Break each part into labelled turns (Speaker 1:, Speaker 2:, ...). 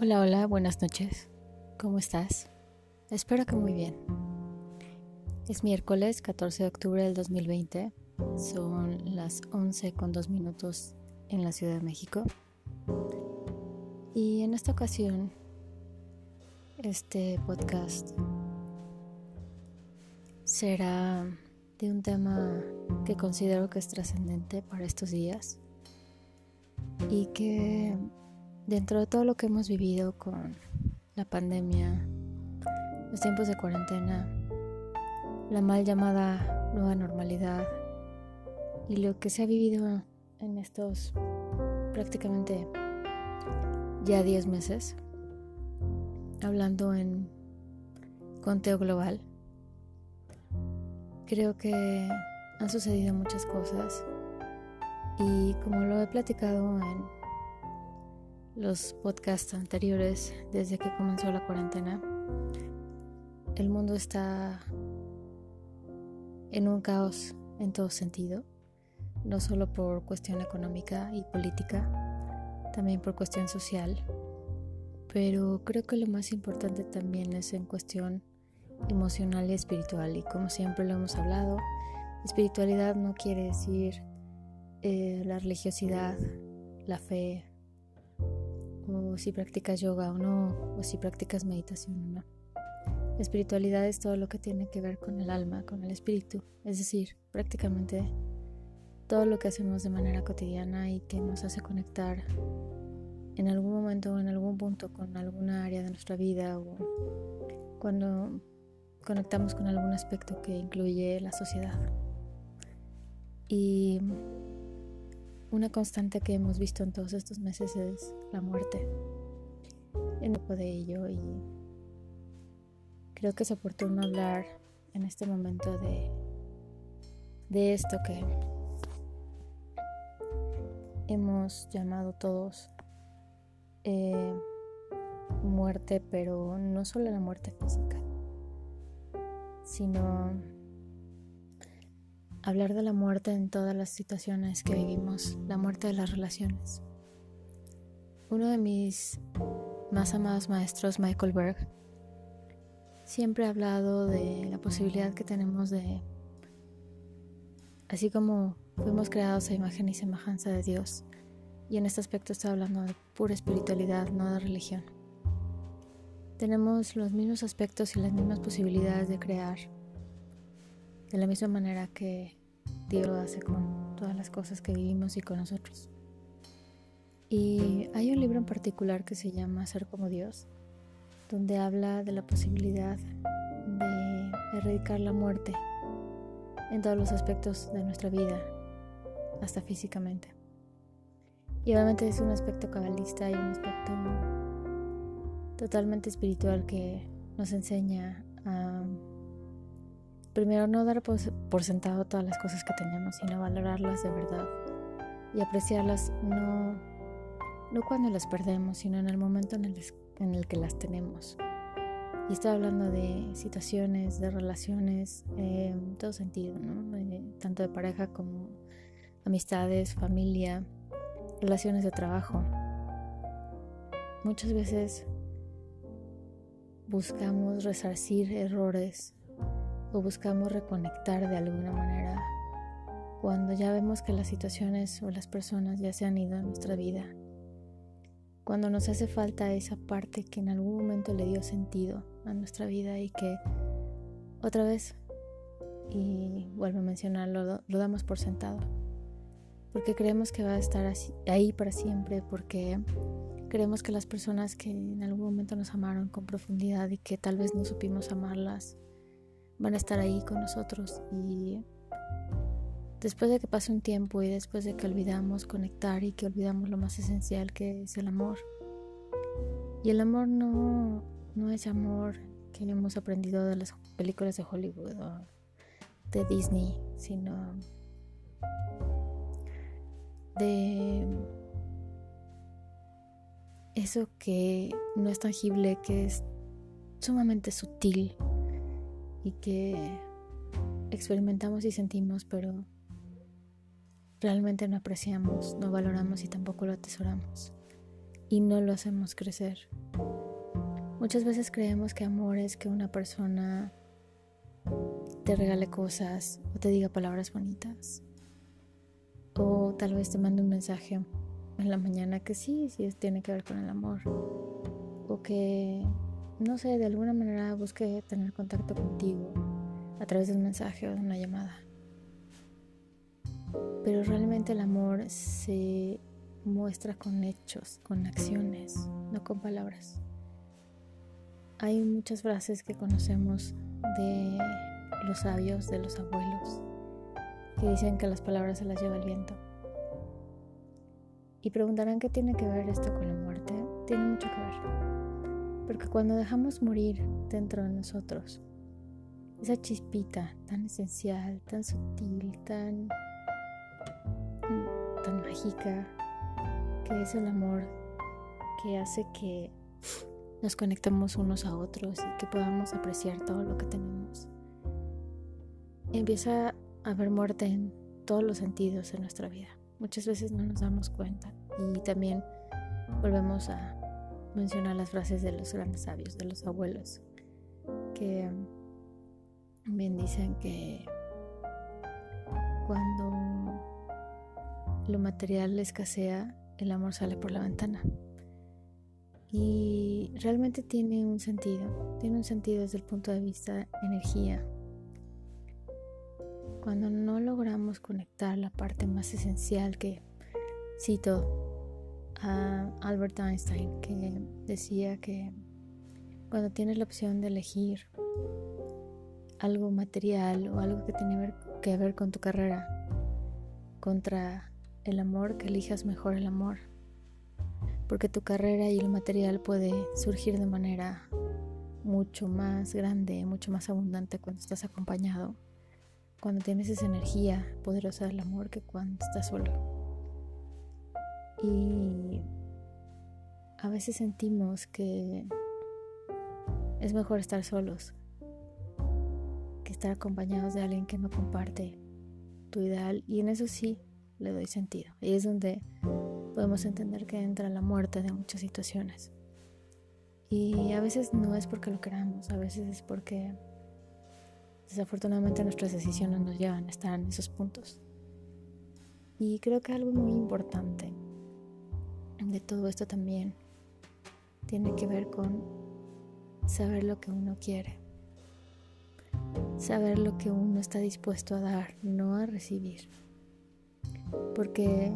Speaker 1: Hola, hola, buenas noches. ¿Cómo estás? Espero que muy bien. Es miércoles 14 de octubre del 2020. Son las 11 con 2 minutos en la Ciudad de México. Y en esta ocasión, este podcast será de un tema que considero que es trascendente para estos días y que dentro de todo lo que hemos vivido con la pandemia, los tiempos de cuarentena, la mal llamada nueva normalidad y lo que se ha vivido en estos prácticamente ya 10 meses, hablando en conteo global, creo que han sucedido muchas cosas. Y como lo he platicado en los podcasts anteriores, desde que comenzó la cuarentena, el mundo está en un caos en todo sentido, no solo por cuestión económica y política, también por cuestión social, pero creo que lo más importante también es en cuestión emocional y espiritual, y como siempre lo hemos hablado, espiritualidad no quiere decir eh, la religiosidad, la fe, o si practicas yoga o no, o si practicas meditación o no. Espiritualidad es todo lo que tiene que ver con el alma, con el espíritu, es decir, prácticamente todo lo que hacemos de manera cotidiana y que nos hace conectar en algún momento o en algún punto con alguna área de nuestra vida o cuando conectamos con algún aspecto que incluye la sociedad. Y una constante que hemos visto en todos estos meses es la muerte. En poco de ello y creo que es oportuno hablar en este momento de, de esto que hemos llamado todos eh, muerte, pero no solo la muerte física, sino hablar de la muerte en todas las situaciones que vivimos, la muerte de las relaciones. Uno de mis más amados maestros, Michael Berg, siempre ha hablado de la posibilidad que tenemos de, así como fuimos creados a imagen y semejanza de Dios, y en este aspecto está hablando de pura espiritualidad, no de religión. Tenemos los mismos aspectos y las mismas posibilidades de crear de la misma manera que Dios hace con todas las cosas que vivimos y con nosotros. Y hay un libro en particular que se llama Ser como Dios, donde habla de la posibilidad de erradicar la muerte en todos los aspectos de nuestra vida, hasta físicamente. Y obviamente es un aspecto cabalista y un aspecto totalmente espiritual que nos enseña a Primero, no dar por sentado todas las cosas que tenemos, sino valorarlas de verdad y apreciarlas no, no cuando las perdemos, sino en el momento en el, que las tenemos. Y estoy hablando de situaciones, de relaciones, en todo sentido, ¿no? tanto de pareja como amistades, familia, relaciones de trabajo. Muchas veces buscamos resarcir errores o buscamos reconectar de alguna manera cuando ya vemos que las situaciones o las personas ya se han ido a nuestra vida. Cuando nos hace falta esa parte que en algún momento le dio sentido a nuestra vida y que otra vez, y vuelvo a mencionarlo, lo damos por sentado. Porque creemos que va a estar ahí para siempre, porque creemos que las personas que en algún momento nos amaron con profundidad y que tal vez no supimos amarlas, van a estar ahí con nosotros y después de que pase un tiempo y después de que olvidamos conectar y que olvidamos lo más esencial que es el amor. Y el amor no, no es amor que hemos aprendido de las películas de Hollywood o de Disney, sino de eso que no es tangible, que es sumamente sutil y que experimentamos y sentimos, pero realmente no apreciamos, no valoramos y tampoco lo atesoramos. Y no lo hacemos crecer. Muchas veces creemos que amor es que una persona te regale cosas o te diga palabras bonitas. O tal vez te mande un mensaje en la mañana que sí, sí tiene que ver con el amor. O que, no sé, de alguna manera busque tener contacto contigo a través de un mensaje o de una llamada. Pero realmente el amor se muestra con hechos, con acciones, no con palabras. Hay muchas frases que conocemos de los sabios, de los abuelos, que dicen que las palabras se las lleva el viento. Y preguntarán qué tiene que ver esto con la muerte. Tiene mucho que ver. Porque cuando dejamos morir dentro de nosotros, esa chispita tan esencial, tan sutil, tan, tan mágica, que es el amor que hace que nos conectemos unos a otros y que podamos apreciar todo lo que tenemos. Empieza haber muerte en todos los sentidos en nuestra vida. Muchas veces no nos damos cuenta y también volvemos a mencionar las frases de los grandes sabios, de los abuelos, que bien dicen que cuando lo material escasea, el amor sale por la ventana. Y realmente tiene un sentido, tiene un sentido desde el punto de vista energía. Cuando no logramos conectar la parte más esencial que cito a Albert Einstein, que decía que cuando tienes la opción de elegir algo material o algo que tiene que ver con tu carrera contra el amor, que elijas mejor el amor. Porque tu carrera y el material puede surgir de manera mucho más grande, mucho más abundante cuando estás acompañado, cuando tienes esa energía poderosa del amor que cuando estás solo. Y a veces sentimos que es mejor estar solos que estar acompañados de alguien que no comparte tu ideal y en eso sí le doy sentido. Y es donde podemos entender que entra la muerte de muchas situaciones. Y a veces no es porque lo queramos, a veces es porque desafortunadamente nuestras decisiones nos llevan a estar en esos puntos. Y creo que algo muy importante de todo esto también tiene que ver con saber lo que uno quiere, saber lo que uno está dispuesto a dar, no a recibir. Porque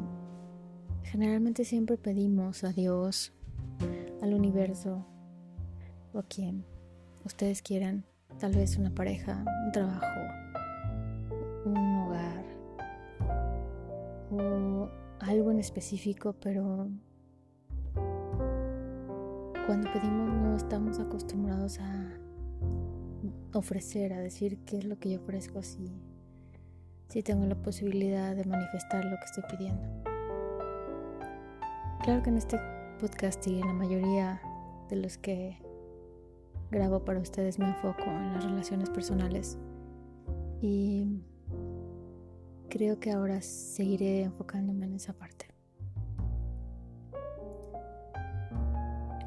Speaker 1: Generalmente siempre pedimos a Dios, al universo o a quien ustedes quieran, tal vez una pareja, un trabajo, un hogar o algo en específico, pero cuando pedimos no estamos acostumbrados a ofrecer, a decir qué es lo que yo ofrezco si, si tengo la posibilidad de manifestar lo que estoy pidiendo. Claro que en este podcast y en la mayoría de los que grabo para ustedes me enfoco en las relaciones personales. Y creo que ahora seguiré enfocándome en esa parte.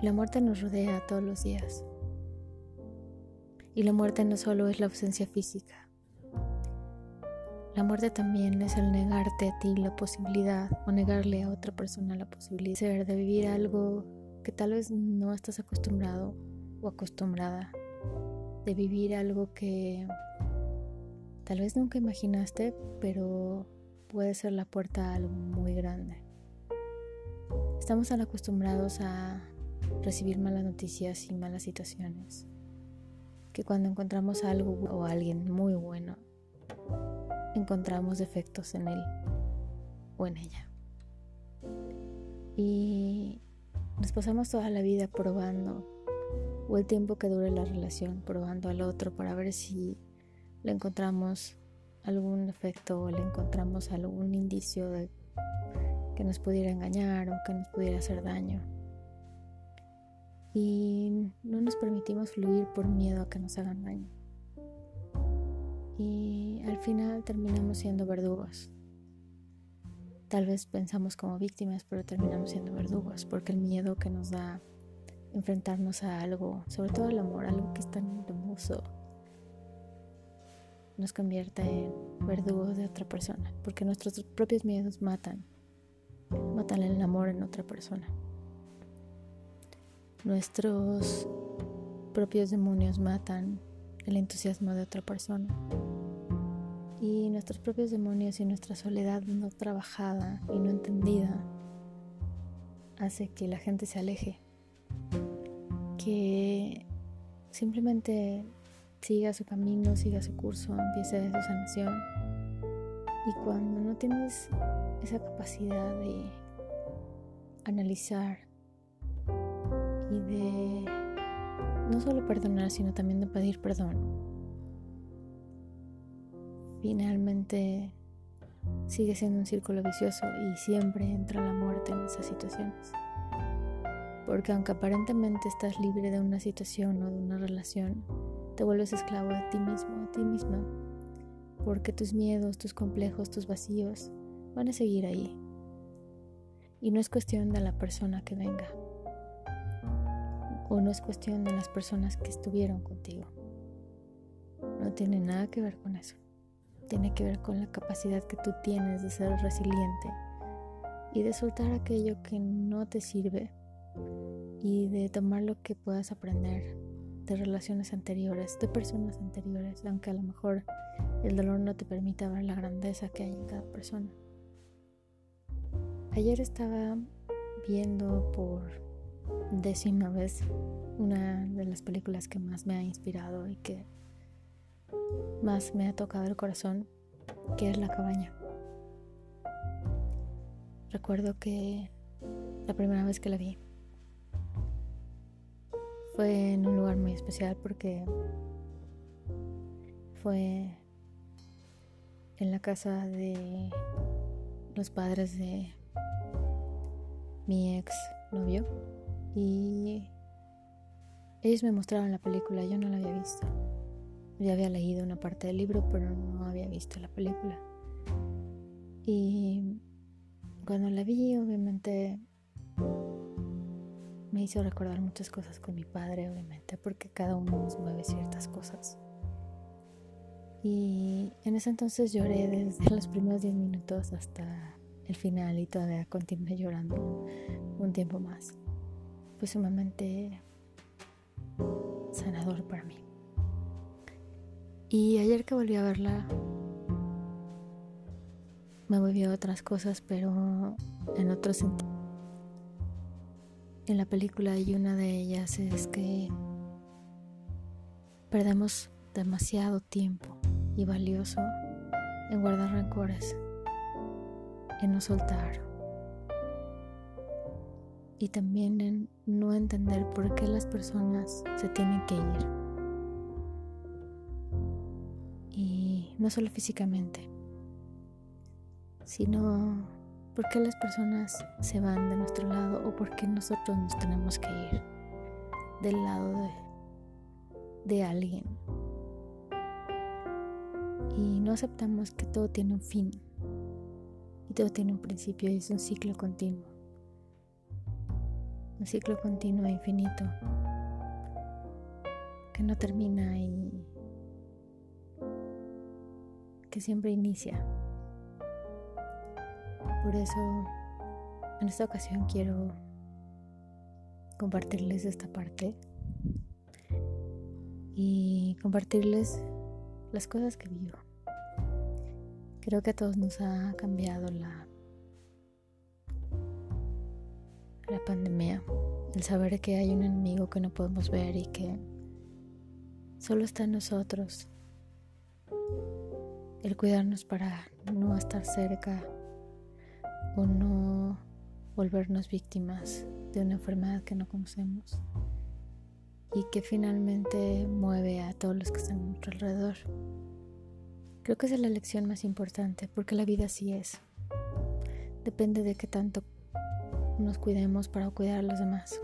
Speaker 1: La muerte nos rodea todos los días. Y la muerte no solo es la ausencia física, la muerte también es el negarte a ti la posibilidad o negarle a otra persona la posibilidad de vivir algo que tal vez no estás acostumbrado o acostumbrada, de vivir algo que tal vez nunca imaginaste, pero puede ser la puerta a algo muy grande. Estamos tan acostumbrados a recibir malas noticias y malas situaciones que cuando encontramos algo o alguien muy bueno encontramos defectos en él o en ella. Y nos pasamos toda la vida probando, o el tiempo que dure la relación, probando al otro para ver si le encontramos algún defecto o le encontramos algún indicio de que nos pudiera engañar o que nos pudiera hacer daño. y no nos permitimos fluir por miedo a que nos hagan daño. Y al final terminamos siendo verdugos. Tal vez pensamos como víctimas, pero terminamos siendo verdugos, porque el miedo que nos da enfrentarnos a algo, sobre todo el amor, algo que es tan hermoso, nos convierte en verdugos de otra persona, porque nuestros propios miedos matan, matan el amor en otra persona. Nuestros propios demonios matan el entusiasmo de otra persona. Y nuestros propios demonios y nuestra soledad no trabajada y no entendida hace que la gente se aleje, que simplemente siga su camino, siga su curso, empiece su sanación. Y cuando no tienes esa capacidad de analizar y de no solo perdonar, sino también de pedir perdón, finalmente sigue siendo un círculo vicioso y siempre entra la muerte en esas situaciones. Porque aunque aparentemente estás libre de una situación o de una relación, te vuelves esclavo de ti mismo, de ti misma, porque tus miedos, tus complejos, tus vacíos van a seguir ahí. Y no es cuestión de la persona que venga, o no es cuestión de las personas que estuvieron contigo. No tiene nada que ver con eso. Tiene que ver con la capacidad que tú tienes de ser resiliente y de soltar aquello que no te sirve y de tomar lo que puedas aprender de relaciones anteriores, de personas anteriores, aunque a lo mejor el dolor no te permita ver la grandeza que hay en cada persona. Ayer estaba viendo por décima vez una de las películas que más me ha inspirado y que más me ha tocado el corazón, que es La cabaña. Recuerdo que la primera vez que la vi fue en un lugar muy especial porque fue en la casa de los padres de mi ex novio y ellos me mostraron la película, yo no la había visto. Ya había leído una parte del libro, pero no había visto la película. Y cuando la vi, obviamente me hizo recordar muchas cosas con mi padre, obviamente, porque cada uno nos mueve ciertas cosas. Y en ese entonces lloré desde los primeros 10 minutos hasta el final y todavía continué llorando un tiempo más. Fue sumamente sanador para mí. Y ayer que volví a verla, me volvió a otras cosas, pero en otro sentido. En la película y una de ellas es que perdemos demasiado tiempo y valioso en guardar rencores, en no soltar y también en no entender por qué las personas se tienen que ir. Y no solo físicamente, sino ¿Por qué las personas se van de nuestro lado o por qué nosotros nos tenemos que ir del lado de, de alguien? Y no aceptamos que todo tiene un fin y todo tiene un principio y es un ciclo continuo. Un ciclo continuo e infinito que no termina y que siempre inicia. Por eso, en esta ocasión quiero compartirles esta parte y compartirles las cosas que vivo. Creo que a todos nos ha cambiado la, la pandemia, el saber que hay un enemigo que no podemos ver y que solo está en nosotros, el cuidarnos para no estar cerca o no volvernos víctimas de una enfermedad que no conocemos y que finalmente mueve a todos los que están a nuestro alrededor. Creo que esa es la lección más importante porque la vida así es. Depende de qué tanto nos cuidemos para cuidar a los demás.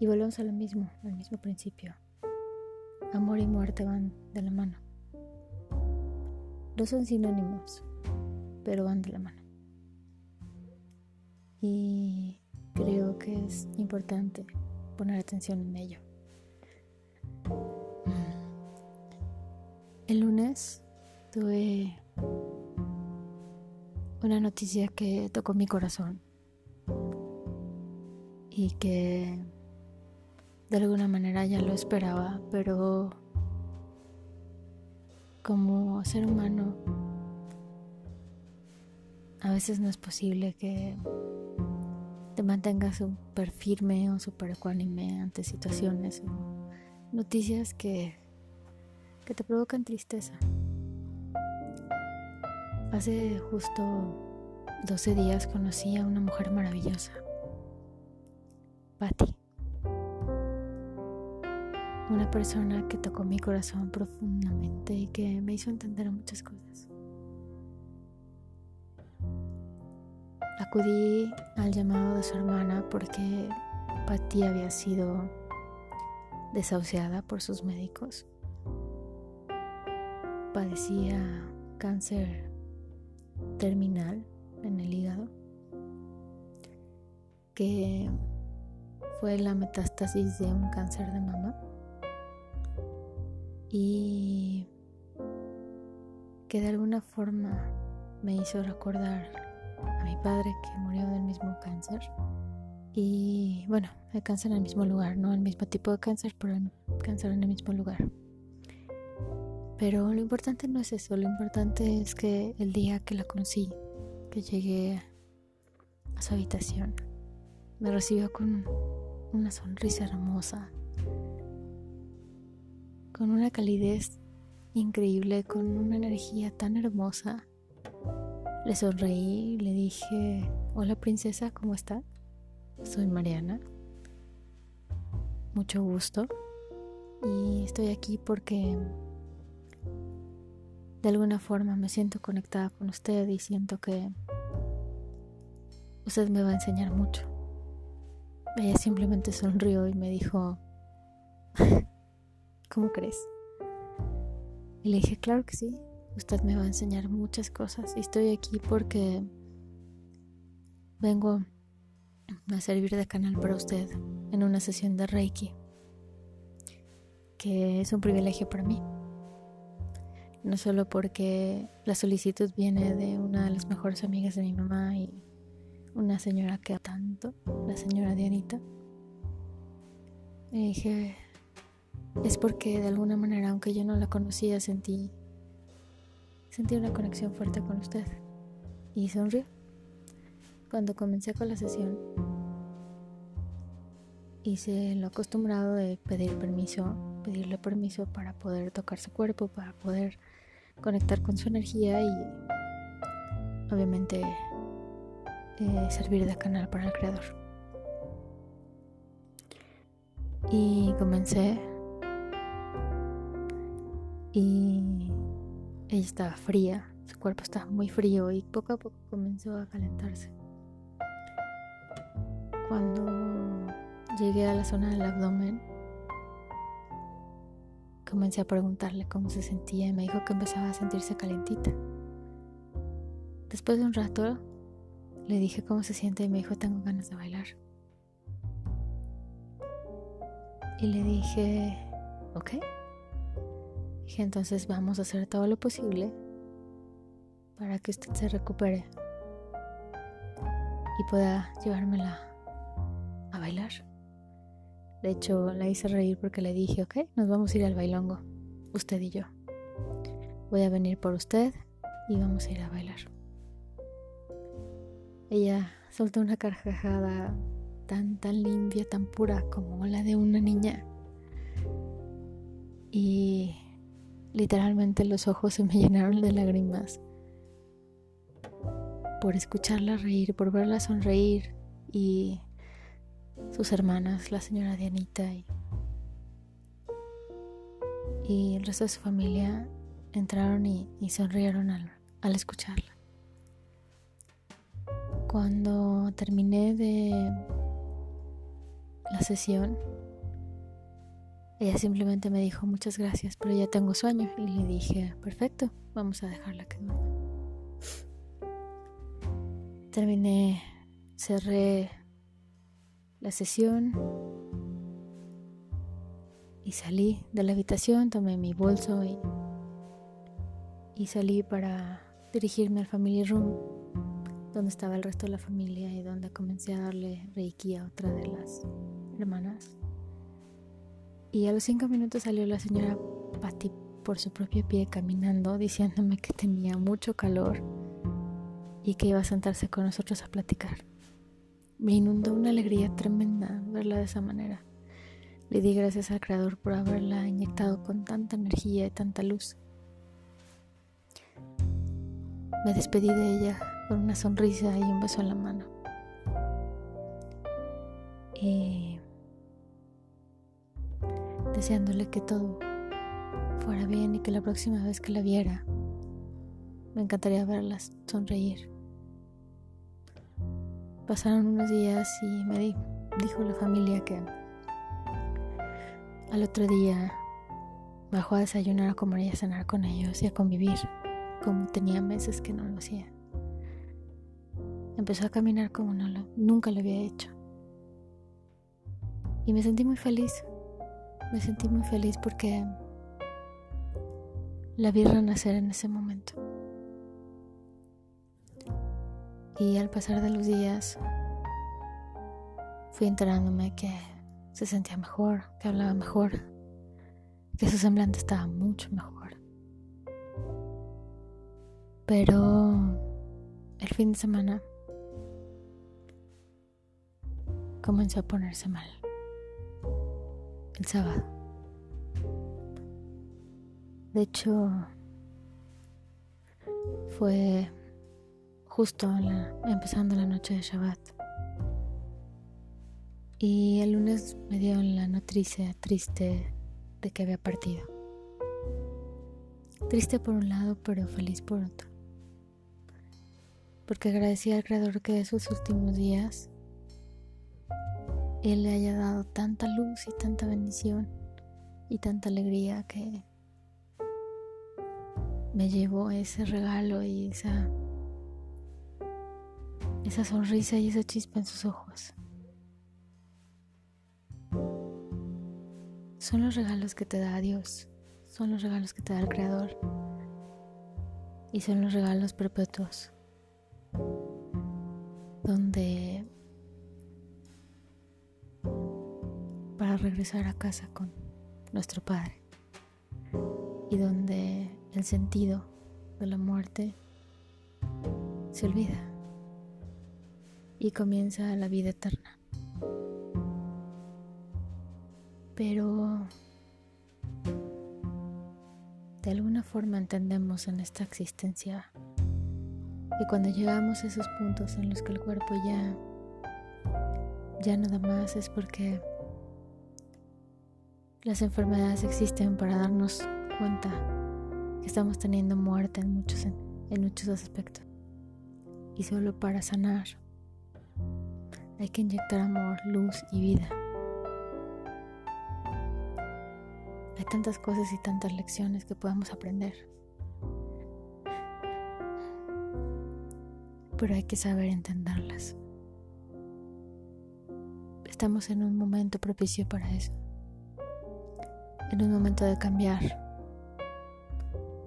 Speaker 1: Y volvemos a lo mismo, al mismo principio. Amor y muerte van de la mano. No son sinónimos, pero van de la mano. Y creo que es importante poner atención en ello. El lunes tuve una noticia que tocó mi corazón y que de alguna manera ya lo esperaba, pero como ser humano a veces no es posible que te mantengas súper firme o súper ecuánime ante situaciones o noticias que, que te provocan tristeza. Hace justo 12 días conocí a una mujer maravillosa, Patty. Una persona que tocó mi corazón profundamente y que me hizo entender muchas cosas. Acudí al llamado de su hermana porque Patty había sido desahuciada por sus médicos. Padecía cáncer terminal en el hígado, que fue la metástasis de un cáncer de mama y que de alguna forma me hizo recordar a mi padre que murió del mismo cáncer y bueno, el cáncer en el mismo lugar, no el mismo tipo de cáncer, pero el cáncer en el mismo lugar. Pero lo importante no es eso, lo importante es que el día que la conocí, que llegué a su habitación, me recibió con una sonrisa hermosa, con una calidez increíble, con una energía tan hermosa. Le sonreí y le dije, hola princesa, ¿cómo está? Soy Mariana. Mucho gusto. Y estoy aquí porque de alguna forma me siento conectada con usted y siento que usted me va a enseñar mucho. Ella simplemente sonrió y me dijo, ¿cómo crees? Y le dije, claro que sí, usted me va a enseñar muchas cosas y estoy aquí porque vengo a servir de canal para usted en una sesión de Reiki, que es un privilegio para mí no solo porque la solicitud viene de una de las mejores amigas de mi mamá y una señora que tanto, la señora Dianita. Y dije, es porque de alguna manera, aunque yo no la conocía, sentí, sentí una conexión fuerte con usted. Y sonrió. Cuando comencé con la sesión, hice lo acostumbrado de pedir permiso, pedirle permiso para poder tocar su cuerpo, para poder conectar con su energía y obviamente eh, servir de canal para el creador. Y comencé y ella estaba fría, su cuerpo estaba muy frío y poco a poco comenzó a calentarse. Cuando llegué a la zona del abdomen, Comencé a preguntarle cómo se sentía y me dijo que empezaba a sentirse calentita. Después de un rato le dije cómo se siente y me dijo tengo ganas de bailar. Y le dije, ok. Dije entonces vamos a hacer todo lo posible para que usted se recupere y pueda llevármela a bailar. De hecho, la hice reír porque le dije, ok, nos vamos a ir al bailongo, usted y yo. Voy a venir por usted y vamos a ir a bailar. Ella soltó una carcajada tan, tan limpia, tan pura como la de una niña. Y literalmente los ojos se me llenaron de lágrimas por escucharla reír, por verla sonreír y sus hermanas, la señora Dianita y, y el resto de su familia entraron y, sonrieron al, al escucharla. Cuando terminé de la sesión, Ella simplemente me dijo muchas gracias, pero ya tengo sueño. Y le dije, perfecto, vamos a dejarla que duerma. Terminé, cerré la sesión y salí de la habitación, tomé mi bolso y, y salí para dirigirme al family room, donde estaba el resto de la familia y donde comencé a darle reiki a otra de las hermanas. Y a los cinco minutos salió la señora Patty por su propio pie caminando, diciéndome que tenía mucho calor y que iba a sentarse con nosotros a platicar. Me inundó una alegría tremenda verla de esa manera. Le di gracias al Creador por haberla inyectado con tanta energía y tanta luz. Me despedí de ella con una sonrisa y un beso en la mano. Y deseándole que todo fuera bien y que la próxima vez que la viera me encantaría verla sonreír. Pasaron unos días y me dijo la familia que al otro día bajó a desayunar, a comer y a cenar con ellos y a convivir, como tenía meses que no lo hacía. Empezó a caminar como no lo, nunca lo había hecho. Y me sentí muy feliz. Me sentí muy feliz porque la vi renacer en ese momento. Y al pasar de los días fui enterándome que se sentía mejor, que hablaba mejor, que su semblante estaba mucho mejor. Pero el fin de semana comenzó a ponerse mal. El sábado. De hecho, fue justo empezando la noche de Shabbat. Y el lunes me dio la noticia triste de que había partido. Triste por un lado, pero feliz por otro. Porque agradecía al Creador que esos últimos días Él le haya dado tanta luz y tanta bendición y tanta alegría que me llevó ese regalo y esa esa sonrisa y esa chispa en sus ojos. Son los regalos que te da Dios, son los regalos que te da el Creador y son los regalos perpetuos donde regresar a casa con nuestro Padre y donde el sentido de la muerte se olvida y comienza la vida eterna. Pero de alguna forma entendemos en esta existencia que cuando llegamos a esos puntos en los que el cuerpo ya ya nada más es porque las enfermedades existen para darnos cuenta que estamos teniendo muerte en muchos en muchos aspectos y solo para sanar hay que inyectar amor, luz y vida. Hay tantas cosas y tantas lecciones que podemos aprender. Pero hay que saber entenderlas. Estamos en un momento propicio para eso. En un momento de cambiar,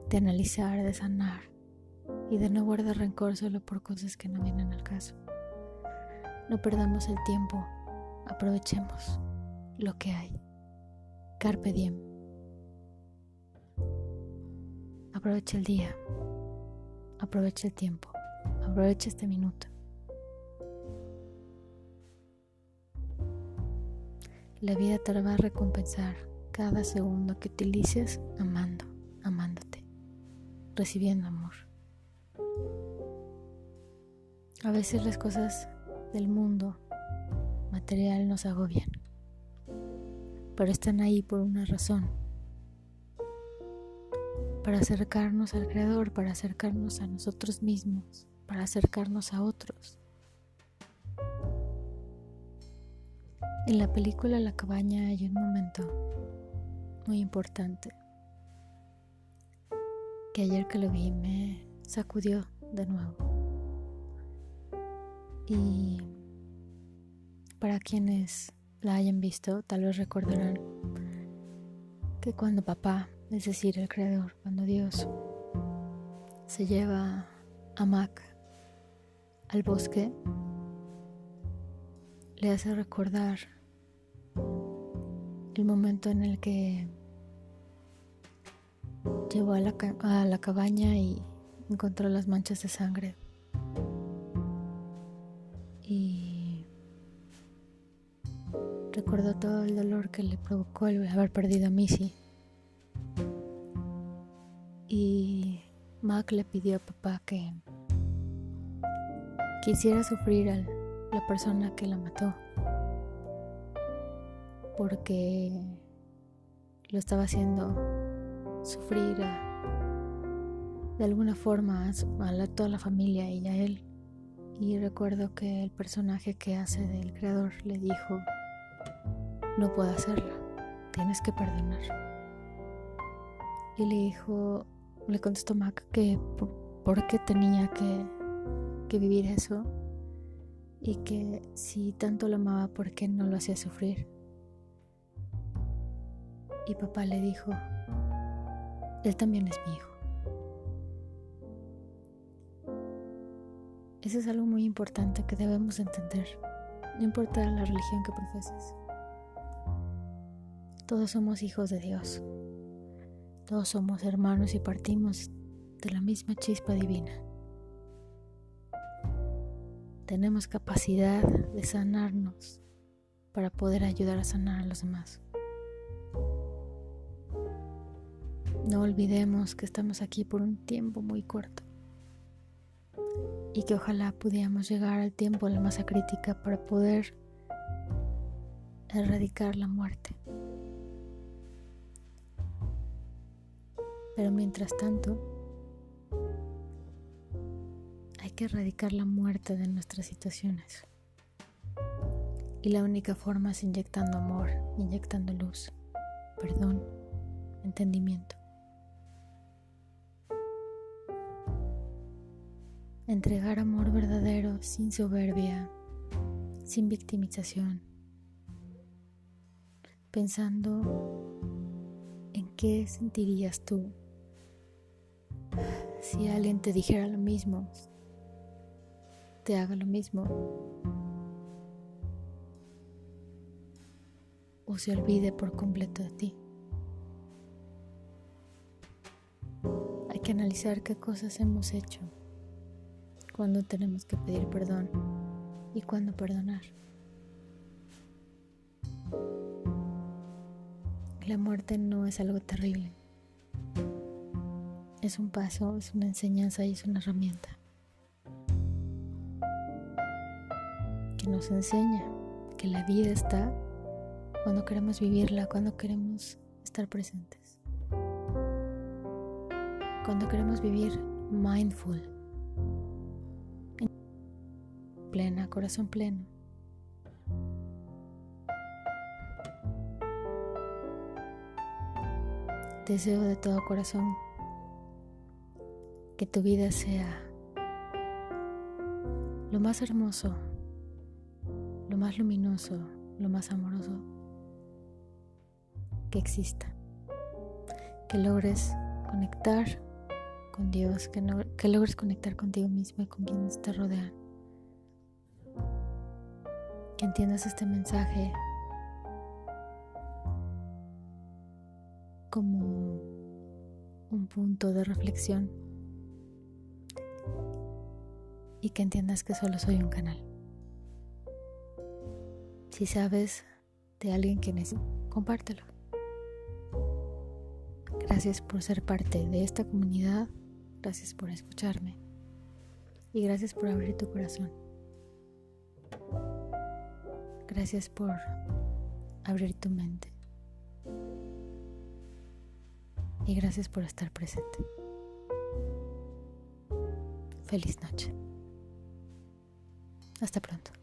Speaker 1: de analizar, de sanar y de no guardar rencor solo por cosas que no vienen al caso. No perdamos el tiempo, aprovechemos lo que hay. Carpe diem. Aprovecha el día, aprovecha el tiempo, aprovecha este minuto. La vida te va a recompensar cada segundo que utilices amando, amándote, recibiendo amor. A veces las cosas del mundo material nos agobian, pero están ahí por una razón, para acercarnos al Creador, para acercarnos a nosotros mismos, para acercarnos a otros. En la película La cabaña hay un momento muy importante que ayer que lo vi me sacudió de nuevo. Y para quienes la hayan visto, tal vez recordarán que cuando papá, es decir, el Creador, cuando Dios se lleva a Mac al bosque, le hace recordar el momento en el que llegó a la, a la cabaña y encontró las manchas de sangre. Y recordó todo el dolor que le provocó el haber perdido a Missy. Y Mac le pidió a papá que quisiera sufrir a la persona que la mató porque lo estaba haciendo sufrir de alguna forma a, toda la familia y a él. Y recuerdo que el personaje que hace del creador le dijo, no puedo hacerlo, tienes que perdonar. Y le dijo, le contestó Mac que por, qué tenía que, que vivir eso y que si tanto lo amaba, ¿por qué no lo hacía sufrir? Y papá le dijo, él también es mi hijo. Eso es algo muy importante que debemos entender, no importa la religión que profeses. Todos somos hijos de Dios. Todos somos hermanos y partimos de la misma chispa divina. Tenemos capacidad de sanarnos para poder ayudar a sanar a los demás. No olvidemos que estamos aquí por un tiempo muy corto y que ojalá pudiéramos llegar al tiempo de la masa crítica para poder erradicar la muerte. Pero mientras tanto, hay que erradicar la muerte de nuestras situaciones. Y la única forma es inyectando amor, inyectando luz, perdón, entendimiento. Entregar amor verdadero sin soberbia, sin victimización, pensando en qué sentirías tú si alguien te dijera lo mismo, te haga lo mismo, o se olvide por completo de ti. Hay que analizar qué cosas hemos hecho cuando tenemos que pedir perdón y cuándo perdonar. La muerte no es algo terrible. Es un paso, es una enseñanza y es una herramienta que nos enseña que la vida está cuando queremos vivirla, cuando queremos estar presentes, cuando queremos vivir mindful plena, corazón pleno. Deseo de todo corazón que tu vida sea lo más hermoso, lo más luminoso, lo más amoroso que exista. Que logres conectar con Dios, que, logres conectar contigo mismo y con quienes te rodean que entiendas este mensaje como un punto de reflexión y que entiendas que solo soy un canal. Si sabes de alguien que necesita, compártelo. Gracias por ser parte de esta comunidad, gracias por escucharme y gracias por abrir tu corazón. Gracias por abrir tu mente. Y gracias por estar presente. Feliz noche. Hasta pronto.